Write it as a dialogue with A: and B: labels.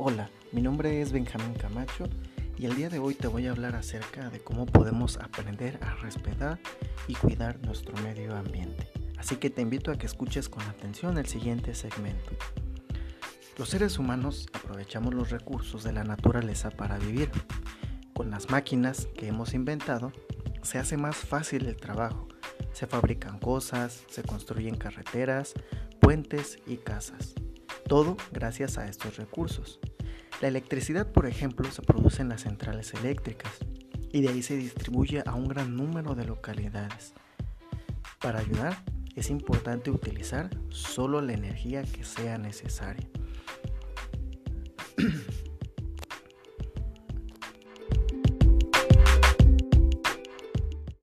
A: Hola, mi nombre es Benjamín Camacho y el día de hoy te voy a hablar acerca de cómo podemos aprender a respetar y cuidar nuestro medio ambiente. Así que te invito a que escuches con atención el siguiente segmento. Los seres humanos aprovechamos los recursos de la naturaleza para vivir. Con las máquinas que hemos inventado, se hace más fácil el trabajo. Se fabrican cosas, se construyen carreteras, puentes y casas. Todo gracias a estos recursos. La electricidad, por ejemplo, se produce en las centrales eléctricas y de ahí se distribuye a un gran número de localidades. Para ayudar, es importante utilizar solo la energía que sea necesaria.